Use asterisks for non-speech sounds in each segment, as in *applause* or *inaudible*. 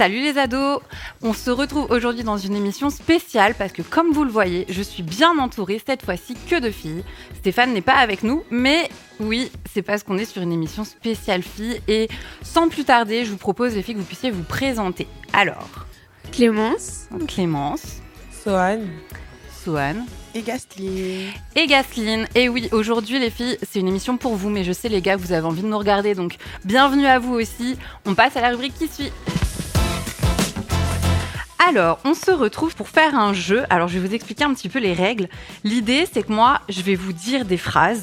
Salut les ados On se retrouve aujourd'hui dans une émission spéciale parce que comme vous le voyez, je suis bien entourée cette fois-ci que de filles. Stéphane n'est pas avec nous, mais oui, c'est parce qu'on est sur une émission spéciale filles et sans plus tarder, je vous propose les filles que vous puissiez vous présenter. Alors, Clémence. Clémence, Sohan Soane et Gastly. et Gasline. Et oui, aujourd'hui les filles, c'est une émission pour vous, mais je sais les gars vous avez envie de nous regarder, donc bienvenue à vous aussi. On passe à la rubrique qui suit. Alors, on se retrouve pour faire un jeu. Alors, je vais vous expliquer un petit peu les règles. L'idée, c'est que moi, je vais vous dire des phrases.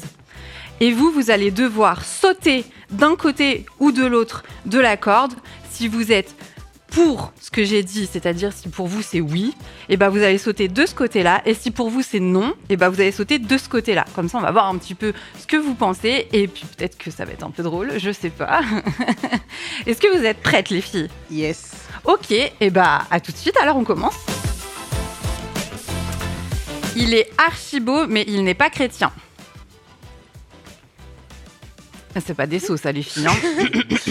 Et vous, vous allez devoir sauter d'un côté ou de l'autre de la corde. Si vous êtes pour ce que j'ai dit, c'est-à-dire si pour vous c'est oui, et ben vous allez sauter de ce côté-là. Et si pour vous c'est non, et ben vous allez sauter de ce côté-là. Comme ça, on va voir un petit peu ce que vous pensez. Et puis peut-être que ça va être un peu drôle, je sais pas. *laughs* Est-ce que vous êtes prêtes, les filles? Yes. Ok, et bah à tout de suite, alors on commence. Il est archi beau, mais il n'est pas chrétien. Ah, C'est pas des sauts, ça, les filles. hein.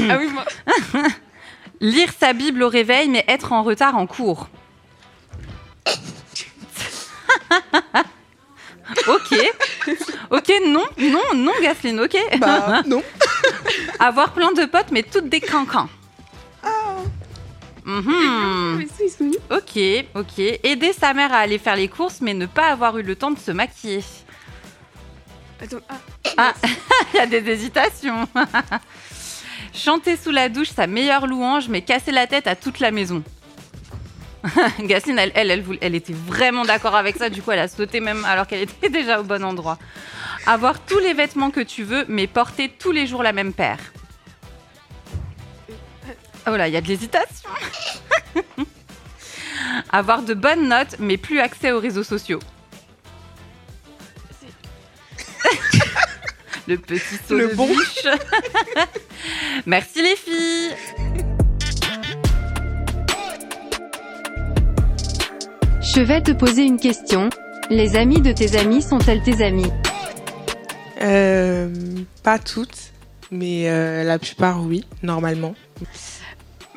Ah oui, moi. *laughs* Lire sa Bible au réveil, mais être en retard en cours. *laughs* ok. Ok, non, non, non, Gasline, ok. Bah non. *laughs* Avoir plein de potes, mais toutes des cancans. Mhm. Ok, ok. Aider sa mère à aller faire les courses, mais ne pas avoir eu le temps de se maquiller. Attends, ah. Ah, *laughs* il y a des hésitations. *laughs* Chanter sous la douche sa meilleure louange, mais casser la tête à toute la maison. *laughs* Gasline, elle, elle, elle, elle était vraiment d'accord avec ça, du coup elle a sauté même alors qu'elle était déjà au bon endroit. Avoir tous les vêtements que tu veux, mais porter tous les jours la même paire. Oh là, il y a de l'hésitation. *laughs* Avoir de bonnes notes, mais plus accès aux réseaux sociaux. *laughs* Le petit saut Le de bon. biche. *laughs* Merci les filles. Je vais te poser une question. Les amis de tes amis sont-elles tes amis? Euh, pas toutes, mais euh, la plupart oui, normalement.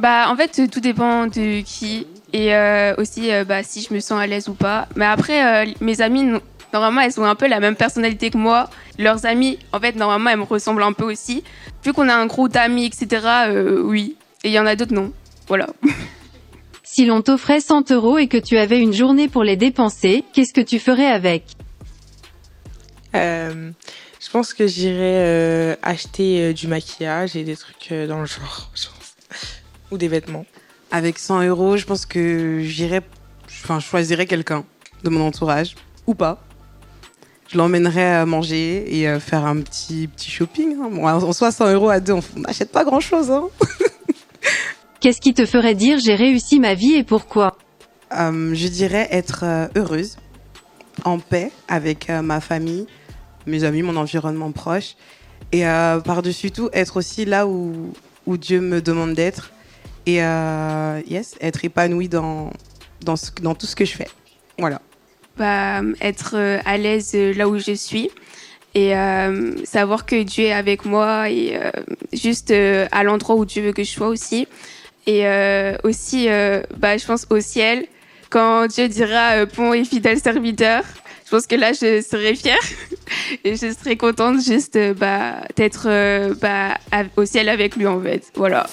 Bah, en fait, tout dépend de qui et euh, aussi euh, bah, si je me sens à l'aise ou pas. Mais après, euh, mes amis, no- normalement, elles ont un peu la même personnalité que moi. Leurs amis, en fait, normalement, elles me ressemblent un peu aussi. Vu qu'on a un groupe d'amis, etc., euh, oui. Et il y en a d'autres, non. Voilà. *laughs* Si l'on t'offrait 100 euros et que tu avais une journée pour les dépenser, qu'est-ce que tu ferais avec? Euh, je pense que j'irais euh, acheter euh, du maquillage et des trucs euh, dans le genre. Ou des vêtements. Avec 100 euros, je pense que j'irais, enfin, je choisirais quelqu'un de mon entourage ou pas. Je l'emmènerais à manger et euh, faire un petit petit shopping. hein. Bon, en soi, 100 euros à deux, on n'achète pas grand chose. Hein. *laughs* Qu'est-ce qui te ferait dire j'ai réussi ma vie et pourquoi? Euh, je dirais être euh, heureuse, en paix avec ma famille, mes amis, mon environnement proche. Et euh, par-dessus tout, être aussi là où, où Dieu me demande d'être. Et euh, yes, être épanouie dans, dans, tout ce que je fais. Voilà. bah, être euh, à l'aise euh, là où je suis et euh, savoir que Dieu est avec moi et juste à l'endroit où Dieu veut que je sois aussi. Et aussi, bah, je pense au ciel, quand Dieu dira bon et fidèle serviteur, je pense que là, je serai fière *laughs* et je serai contente juste bah, d'être bah, au ciel avec lui en fait. Voilà.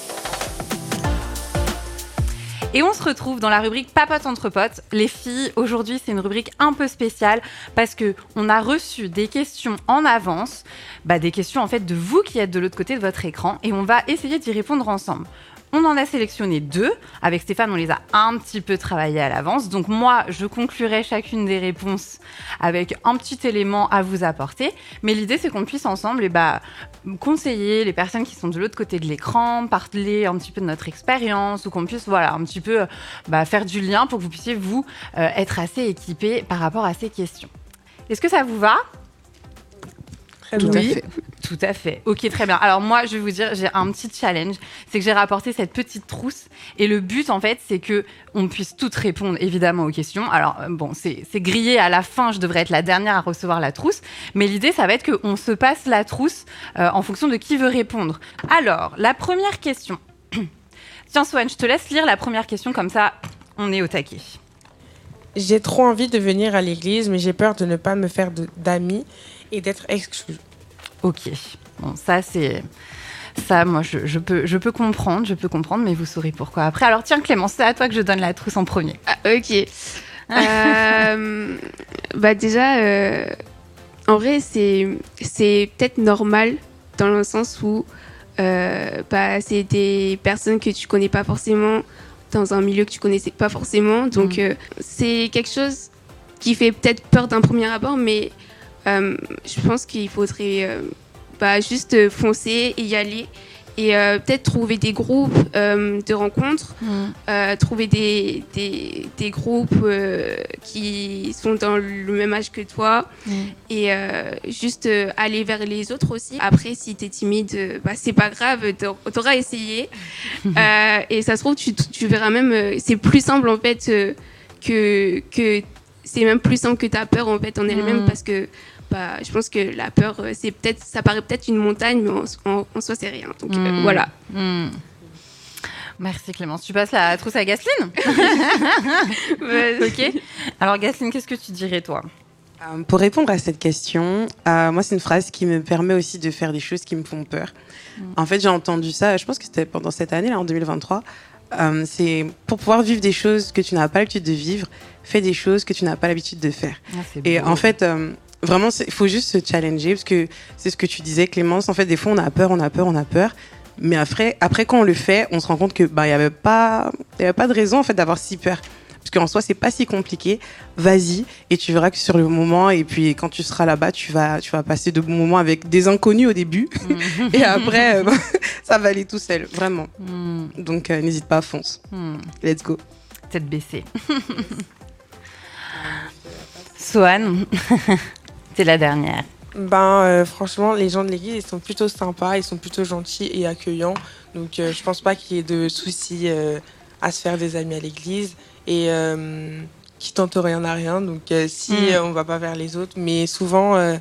Et on se retrouve dans la rubrique Papote entre potes. Les filles, aujourd'hui, c'est une rubrique un peu spéciale parce que on a reçu des questions en avance, bah, des questions en fait de vous qui êtes de l'autre côté de votre écran, et on va essayer d'y répondre ensemble. On en a sélectionné deux. Avec Stéphane, on les a un petit peu travaillés à l'avance. Donc moi, je conclurai chacune des réponses avec un petit élément à vous apporter. Mais l'idée, c'est qu'on puisse ensemble eh bah, conseiller les personnes qui sont de l'autre côté de l'écran, parler un petit peu de notre expérience, ou qu'on puisse voilà, un petit peu euh, bah, faire du lien pour que vous puissiez, vous, euh, être assez équipés par rapport à ces questions. Est-ce que ça vous va? Très Tout bien. à fait. Tout à fait. Ok, très bien. Alors moi, je vais vous dire, j'ai un petit challenge, c'est que j'ai rapporté cette petite trousse et le but en fait, c'est que on puisse toutes répondre évidemment aux questions. Alors euh, bon, c'est grillé à la fin, je devrais être la dernière à recevoir la trousse, mais l'idée ça va être qu'on se passe la trousse euh, en fonction de qui veut répondre. Alors, la première question. *clears throat* Tiens, Swan, je te laisse lire la première question comme ça, on est au taquet. J'ai trop envie de venir à l'église, mais j'ai peur de ne pas me faire d'amis et d'être exclue. Ok. Bon, ça c'est ça, moi je, je peux je peux comprendre, je peux comprendre, mais vous saurez pourquoi après. Alors tiens Clémence, c'est à toi que je donne la trousse en premier. Ah, ok. *laughs* Euh, bah déjà, euh, en vrai, c'est c'est peut-être normal dans le sens où euh, bah, c'est des personnes que tu connais pas forcément dans un milieu que tu connaissais pas forcément. Donc Mhm. euh, c'est quelque chose qui fait peut-être peur d'un premier abord, mais je pense qu'il faudrait euh, bah, juste foncer et y aller. Et euh, peut-être trouver des groupes euh, de rencontres euh, trouver des, des, des groupes euh, qui sont dans le même âge que toi et euh, juste euh, aller vers les autres aussi. Après, si tu es timide, euh, bah, c'est pas grave, t'aur- t'auras essayé. *laughs* Euh, et ça se trouve, tu, tu verras même, euh, c'est plus simple en fait euh, que, que c'est même plus simple que ta peur en fait en elle-même Mhm. parce que je pense que la peur, euh, c'est peut-être, ça paraît peut-être une montagne, mais en, en- en soi, c'est rien. Donc euh, Mhm. voilà. Hmm. Merci Clémence. Tu passes la trousse à Gasline *laughs* *laughs* Ok. Alors Gasline, qu'est-ce que tu dirais toi Euh, Pour répondre à cette question, euh, moi, c'est une phrase qui me permet aussi de faire des choses qui me font peur. En fait, j'ai entendu ça, je pense que c'était pendant cette année, là, en 2023. Euh, c'est pour pouvoir vivre des choses que tu n'as pas l'habitude de vivre, fais des choses que tu n'as pas l'habitude de faire. Et en fait, euh, vraiment, il faut juste se challenger parce que c'est ce que tu disais, Clémence. En fait, des fois, on a peur, on a peur, on a peur. Mais après, après quand on le fait, on se rend compte que bah il y avait pas, y avait pas de raison en fait d'avoir si peur. Parce qu'en soi, c'est pas si compliqué. Vas-y et tu verras que sur le moment et puis quand tu seras là-bas, tu vas, tu vas passer de bons moments avec des inconnus au début *laughs* et après, euh, bah, *laughs* ça va aller tout seul, vraiment. Hmm, Donc euh, n'hésite pas, fonce. hmm. Let's go. Tête baissée. *laughs* Sohan, t'es la dernière. Ben, euh, franchement, les gens de l'église, ils sont plutôt sympas, ils sont plutôt gentils et accueillants. Donc, euh, je pense pas qu'il y ait de soucis euh, à se faire des amis à l'église. Et qui tentent rien à rien. Donc, si Mm. euh, on va pas vers les autres, mais souvent,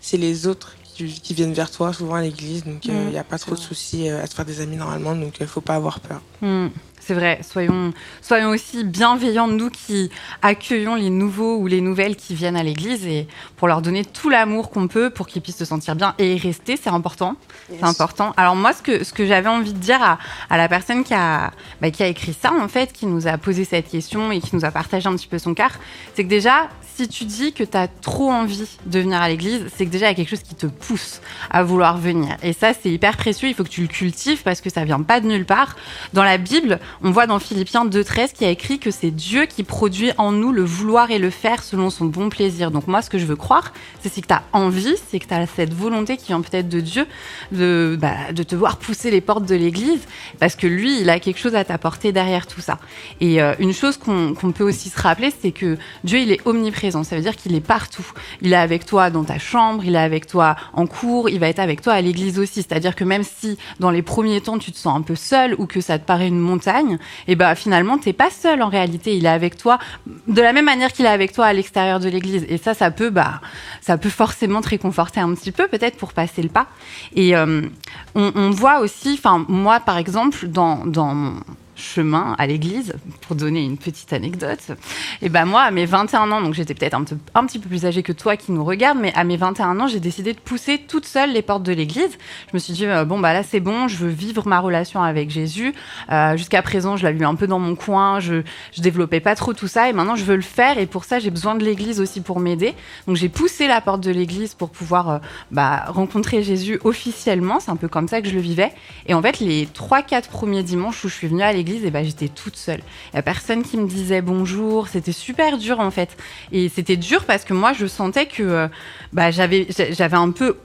c'est les autres qui, qui viennent vers toi, souvent à l'église. Donc, il Mm. n'y a pas trop de soucis à se faire des amis normalement. Donc, il faut pas avoir peur. Hmm, C'est vrai, soyons, soyons aussi bienveillants, nous qui accueillons les nouveaux ou les nouvelles qui viennent à l'église et pour leur donner tout l'amour qu'on peut pour qu'ils puissent se sentir bien et y rester, c'est important. C'est important. Alors moi, ce que, ce que j'avais envie de dire à, à la personne qui a, bah, qui a écrit ça, en fait, qui nous a posé cette question et qui nous a partagé un petit peu son cœur, c'est que déjà, si tu dis que tu as trop envie de venir à l'église, c'est que déjà, il y a quelque chose qui te pousse à vouloir venir. Et ça, c'est hyper précieux, il faut que tu le cultives parce que ça vient pas de nulle part. Dans la Bible, on voit dans Philippiens 2.13 qui a écrit que c'est Dieu qui produit en nous le vouloir et le faire selon son bon plaisir. Donc moi, ce que je veux croire, c'est que tu as envie, c'est que tu as cette volonté qui vient peut-être de Dieu de, bah, de te voir pousser les portes de l'église parce que lui, il a quelque chose à t'apporter derrière tout ça. Et euh, une chose qu'on peut aussi se rappeler, c'est que Dieu, il est omniprésent. Ça veut dire qu'il est partout. Il est avec toi dans ta chambre, il est avec toi en cours, il va être avec toi à l'église aussi. C'est-à-dire que même si dans les premiers temps tu te sens un peu seul ou que ça te paraît une montagne, et ben finalement t'es pas seul en réalité. Il est avec toi de la même manière qu'il est avec toi à l'extérieur de l'église. Et ça, ça peut, bah, ça peut forcément te réconforter un petit peu peut-être pour passer le pas. Et euh, on, voit aussi, enfin moi par exemple dans dans chemin à l'église, pour donner une petite anecdote, et ben moi, à mes 21 ans, donc j'étais peut-être un, petit- peu plus âgée que toi qui nous regarde, mais à mes 21 ans, j'ai décidé de pousser toute seule les portes de l'église. Je me suis dit, euh, bon, bah là, c'est bon, je veux vivre ma relation avec Jésus. Euh, Jusqu'à présent, je l'avais un peu dans mon coin, je, je développais pas trop tout ça, et maintenant, je veux le faire, et pour ça, j'ai besoin de l'église aussi pour m'aider. Donc, j'ai poussé la porte de l'église pour pouvoir euh, bah, rencontrer Jésus officiellement. C'est un peu comme ça que je le vivais. Et en fait, les 3-4 premiers dimanches où je suis venue à l'église, et ben j'étais toute seule. Il y a personne qui me disait bonjour. C'était super dur en fait. Et c'était dur parce que moi, je sentais que euh, bah, j'avais un peu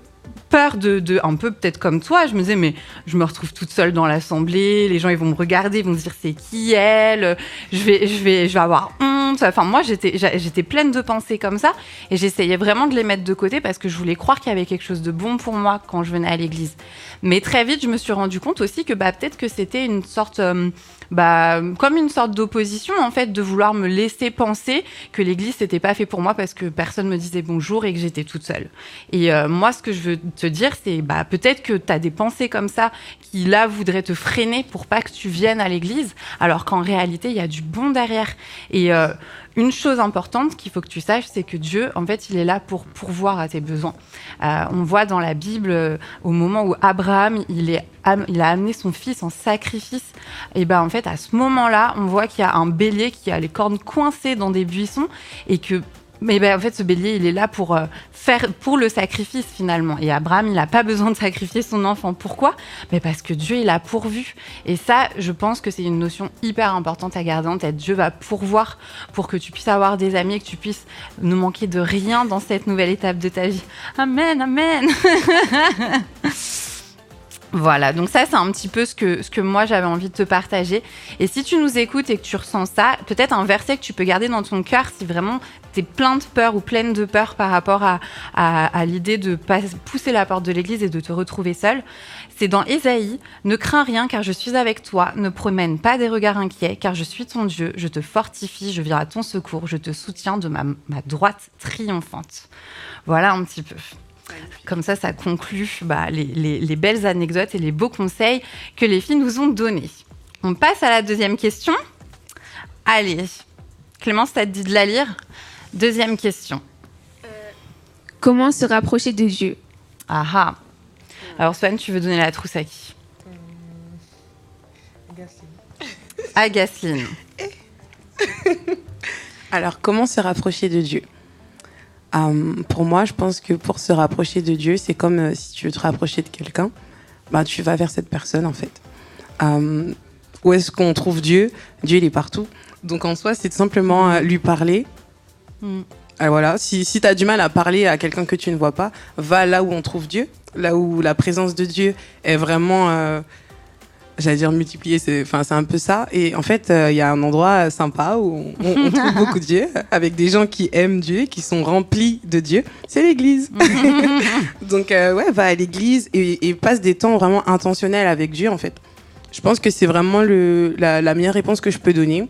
peur de, de un peu peut-être comme toi je me disais mais je me retrouve toute seule dans l'assemblée les gens ils vont me regarder ils vont se dire c'est qui elle? Je vais je vais je vais avoir honte. Enfin, moi, j'étais, j'étais pleine de pensées comme ça et j'essayais vraiment de les mettre de côté parce que je voulais croire qu'il y avait quelque chose de bon pour moi quand je venais à l'église. Mais très vite, je me suis rendu compte aussi que bah, peut-être que c'était une sorte, euh, bah, comme une sorte d'opposition en fait, de vouloir me laisser penser que l'église n'était pas fait pour moi parce que personne me disait bonjour et que j'étais toute seule. Et euh, moi, ce que je veux te dire, c'est bah, peut-être que tu as des pensées comme ça qui là voudraient te freiner pour pas que tu viennes à l'église, alors qu'en réalité, il y a du bon derrière. Et euh, une chose importante qu'il faut que tu saches, c'est que Dieu, en fait, il est là pour pourvoir à tes besoins. Euh, on voit dans la Bible, euh, au moment où Abraham, il, est, il a amené son fils en sacrifice, et ben en fait, à ce moment-là, on voit qu'il y a un bélier qui a les cornes coincées dans des buissons et que mais ben, en fait, ce bélier, il est là pour euh, faire pour le sacrifice finalement. Et Abraham, il n'a pas besoin de sacrifier son enfant. Pourquoi? Mais parce que Dieu, il a pourvu. Et ça, je pense que c'est une notion hyper importante à garder en tête. Dieu va pourvoir pour que tu puisses avoir des amis que tu puisses ne manquer de rien dans cette nouvelle étape de ta vie. Amen, amen. *laughs* Voilà, donc ça c'est un petit peu ce que, ce que moi j'avais envie de te partager. Et si tu nous écoutes et que tu ressens ça, peut-être un verset que tu peux garder dans ton cœur si vraiment tu es plein de peur ou pleine de peur par rapport à, à, l'idée de pas pousser la porte de l'église et de te retrouver seul. C'est dans Ésaïe, ne crains rien car je suis avec toi, ne promène pas des regards inquiets car je suis ton Dieu, je te fortifie, je viens à ton secours, je te soutiens de ma droite triomphante. Voilà un petit peu. Comme ça, ça conclut bah, les, belles anecdotes et les beaux conseils que les filles nous ont donnés. On passe à la deuxième question. Allez, Clémence, t'as dit de la lire Deuxième question. Euh, comment se rapprocher de Dieu Ah ah. Alors, Swan, tu veux donner la trousse à qui? À Gasline. *laughs* *laughs* Alors, comment se rapprocher de Dieu? Euh, pour moi, je pense que pour se rapprocher de Dieu, c'est comme euh, si tu veux te rapprocher de quelqu'un, bah, tu vas vers cette personne en fait. Euh, où est-ce qu'on trouve Dieu? Dieu, il est partout. Donc en soi, c'est simplement lui parler. Mm. voilà, si, si tu as du mal à parler à quelqu'un que tu ne vois pas, va là où on trouve Dieu, là où la présence de Dieu est vraiment j'allais dire multiplier, c'est enfin c'est un peu ça. Et en fait, euh, il y a un endroit sympa où on, *laughs* trouve beaucoup de Dieu, avec des gens qui aiment Dieu, qui sont remplis de Dieu. C'est l'Église. *laughs* Donc euh, ouais, va à l'Église et, passe des temps vraiment intentionnels avec Dieu en fait. Je pense que c'est vraiment le, la, meilleure réponse que je peux donner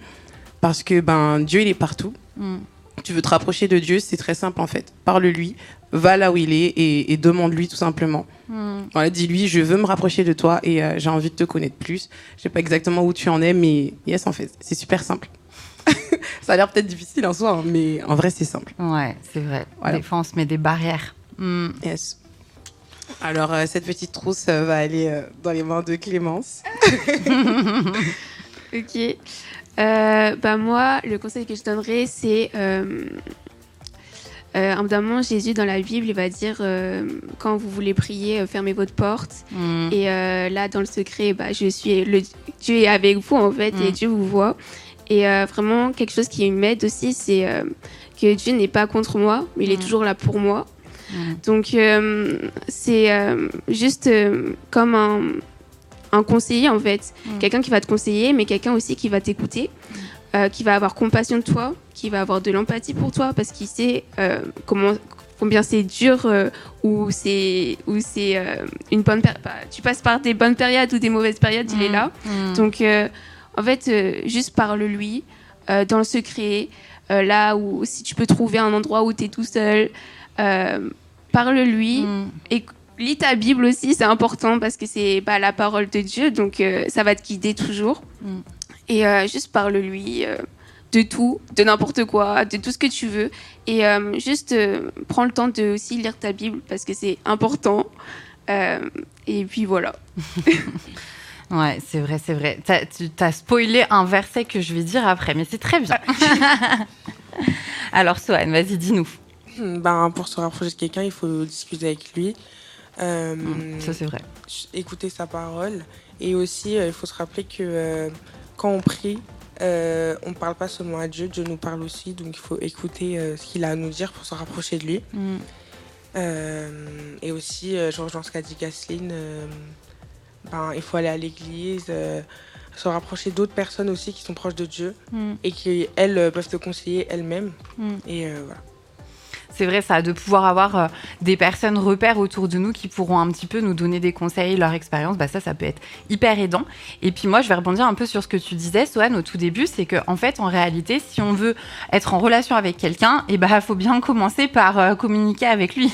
parce que ben Dieu il est partout. Mm. Tu veux te rapprocher de Dieu, c'est très simple en fait. Parle-lui, va là où il est et, demande-lui tout simplement. Hmm. dis-lui, je veux me rapprocher de toi et euh, j'ai envie de te connaître plus. Je sais pas exactement où tu en es, mais yes, en fait, c'est super simple. *laughs* Ça a l'air peut-être difficile en soi, hein, mais en vrai, c'est simple. Ouais, c'est vrai. Des fois, on se met des barrières. Hmm. Yes. Alors, euh, cette petite trousse euh, va aller dans les mains de Clémence. *laughs* *laughs* ok. Bah moi, le conseil que je donnerais, c'est euh, évidemment, Jésus dans la Bible, il va dire euh, quand vous voulez prier, euh, fermez votre porte. Mm. Et euh, là, dans le secret, bah, je suis le Dieu est avec vous en fait et mm. Dieu vous voit. Et vraiment, quelque chose qui m'aide aussi, c'est que Dieu n'est pas contre moi, mais il est mm. toujours là pour moi. Donc, c'est juste comme un, un, conseiller en fait, quelqu'un qui va te conseiller, mais quelqu'un aussi qui va t'écouter. qui va avoir compassion de toi, qui va avoir de l'empathie pour toi parce qu'il sait euh, comment combien c'est dur euh, ou c'est ou c'est euh, une bonne bah, tu passes par des bonnes périodes ou des mauvaises périodes, il est mmh. là. Mmh. Donc en fait juste parle-lui dans le secret là où si tu peux trouver un endroit où tu es tout seul parle-lui et lis ta Bible aussi, c'est important parce que c'est pas la parole de Dieu donc ça va te guider toujours. Et juste parle-lui de tout, de n'importe quoi, de tout ce que tu veux. Et euh, juste euh, prends le temps de aussi lire ta Bible parce que c'est important. Euh, et puis voilà. *laughs* ouais, c'est vrai, c'est vrai. tu as spoilé un verset que je vais dire après, mais c'est très bien. *laughs* Alors, Soane, vas-y, dis-nous. Ben, pour se rapprocher de quelqu'un, il faut discuter avec lui. Mmh, ça, c'est vrai. Écouter sa parole. Et aussi, il faut se rappeler que quand on prie, euh, on ne parle pas seulement à Dieu, Dieu nous parle aussi, donc il faut écouter euh, ce qu'il a à nous dire pour se rapprocher de lui. Mm. Euh, et aussi, je rejoins ce qu'a dit Gasline, ben, il faut aller à l'église, se rapprocher d'autres personnes aussi qui sont proches de Dieu Mm. et qui, elles, euh, peuvent te conseiller elles-mêmes. Mm. Et euh, voilà. C'est vrai ça, de pouvoir avoir euh, des personnes repères autour de nous qui pourront un petit peu nous donner des conseils, leur expérience, bah ça, ça peut être hyper aidant. Et puis moi, je vais rebondir un peu sur ce que tu disais, Sohan, au tout début, c'est que en fait, en réalité, si on veut être en relation avec quelqu'un, et bah, faut bien commencer par euh, communiquer avec lui.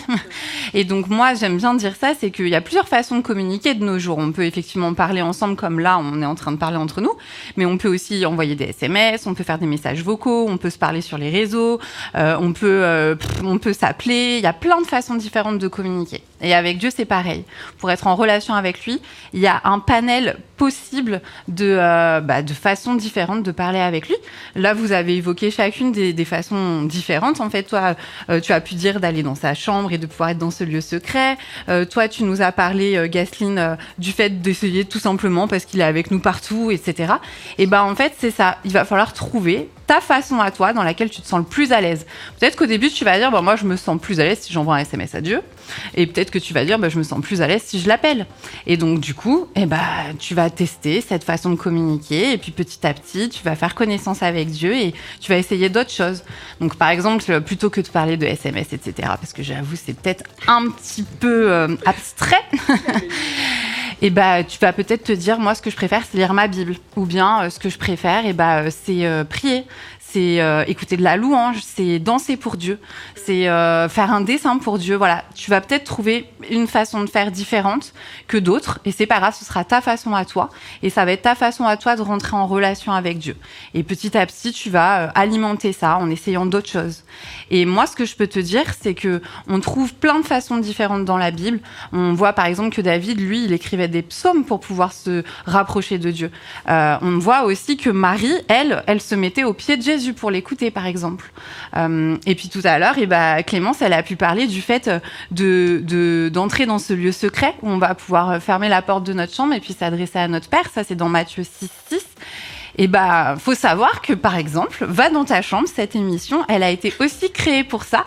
Et donc moi, j'aime bien dire ça, c'est qu'il y a plusieurs façons de communiquer de nos jours. On peut effectivement parler ensemble, comme là, on est en train de parler entre nous, mais on peut aussi envoyer des SMS, on peut faire des messages vocaux, on peut se parler sur les réseaux, euh, on peut, euh, on peut s'appeler. Il y a plein de façons différentes de communiquer. Et avec Dieu, c'est pareil. Pour être en relation avec lui, il y a un panel possible de, euh, bah, de façons différentes de parler avec lui. Là, vous avez évoqué chacune des, des façons différentes. En fait, toi, euh, tu as pu dire d'aller dans sa chambre et de pouvoir être dans ce lieu secret. Euh, toi, tu nous as parlé, euh, Gasline, euh, du fait d'essayer tout simplement parce qu'il est avec nous partout, etc. Et ben, en fait, c'est ça. Il va falloir trouver ta façon à toi dans laquelle tu te sens le plus à l'aise. Peut-être qu'au début, tu vas dire, bon, moi, je me sens plus à l'aise si j'envoie un SMS à Dieu. Et peut-être que tu vas dire, bah, je me sens plus à l'aise si je l'appelle. Et donc, du coup, eh ben, tu vas tester cette façon de communiquer. Et puis, petit à petit, tu vas faire connaissance avec Dieu et tu vas essayer d'autres choses. Donc, par exemple, plutôt que de parler de SMS, etc., parce que j'avoue, c'est peut-être un petit peu euh, abstrait. *laughs* et bah tu vas peut-être te dire moi ce que je préfère c'est lire ma Bible ou bien euh, ce que je préfère et bah euh, c'est euh, prier c'est écouter de la louange, c'est danser pour Dieu, c'est faire un dessin pour Dieu. Voilà, tu vas peut-être trouver une façon de faire différente que d'autres, et c'est pas grave, ce sera ta façon à toi, et ça va être ta façon à toi de rentrer en relation avec Dieu. Et petit à petit, tu vas alimenter ça en essayant d'autres choses. Et moi, ce que je peux te dire, c'est que on trouve plein de façons différentes dans la Bible. On voit par exemple que David, lui, il écrivait des psaumes pour pouvoir se rapprocher de Dieu. Euh, on voit aussi que Marie, elle, elle se mettait au pied de Jésus pour l'écouter, par exemple. Euh, et puis tout à l'heure, et ben Clémence, elle a pu parler du fait de de- d'entrer dans ce lieu secret où on va pouvoir fermer la porte de notre chambre et puis s'adresser à notre Père. Ça, c'est dans Matthieu 6, 6. Et bah, faut savoir que, par exemple, Va dans ta chambre, cette émission, elle a été aussi créée pour ça.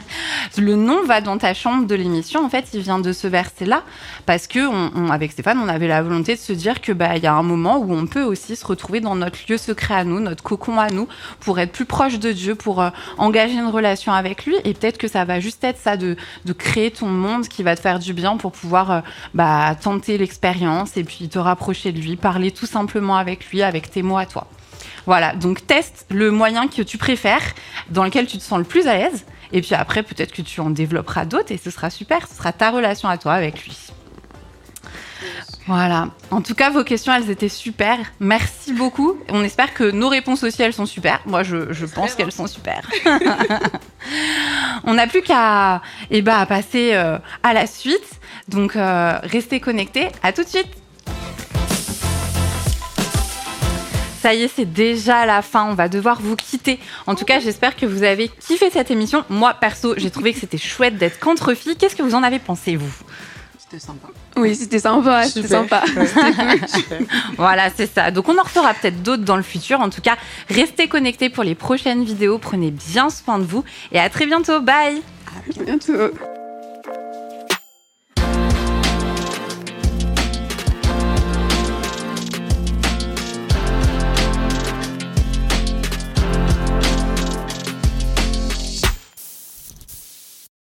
*laughs* le nom Va dans ta chambre de l'émission, en fait, il vient de ce verset-là. Parce que, avec Stéphane, on avait la volonté de se dire que, bah, il y a un moment où on peut aussi se retrouver dans notre lieu secret à nous, notre cocon à nous, pour être plus proche de Dieu, pour euh, engager une relation avec lui. Et peut-être que ça va juste être ça de, de créer ton monde qui va te faire du bien pour pouvoir, euh, bah, tenter l'expérience et puis te rapprocher de lui, parler tout simplement avec lui, avec tes mots à toi. Voilà, donc teste le moyen que tu préfères, dans lequel tu te sens le plus à l'aise, et puis après peut-être que tu en développeras d'autres et ce sera super, ce sera ta relation à toi avec lui. Voilà. En tout cas, vos questions, elles étaient super. Merci beaucoup. On espère que nos réponses aussi, elles sont super. Moi, je, je pense qu'elles sont super. *laughs* On n'a plus qu'à eh ben, à passer euh, à la suite. Donc, euh, restez connectés. À tout de suite. Ça y est, c'est déjà la fin. On va devoir vous quitter. En tout cas, j'espère que vous avez kiffé cette émission. Moi, perso, j'ai trouvé que c'était chouette d'être contre filles. Qu'est-ce que vous en avez pensé, vous? C'était sympa. Oui, c'était sympa, c'était sympa. *laughs* Voilà, c'est ça. Donc on en refera peut-être d'autres dans le futur. En tout cas, restez connectés pour les prochaines vidéos. Prenez bien soin de vous et à très bientôt. Bye À bientôt.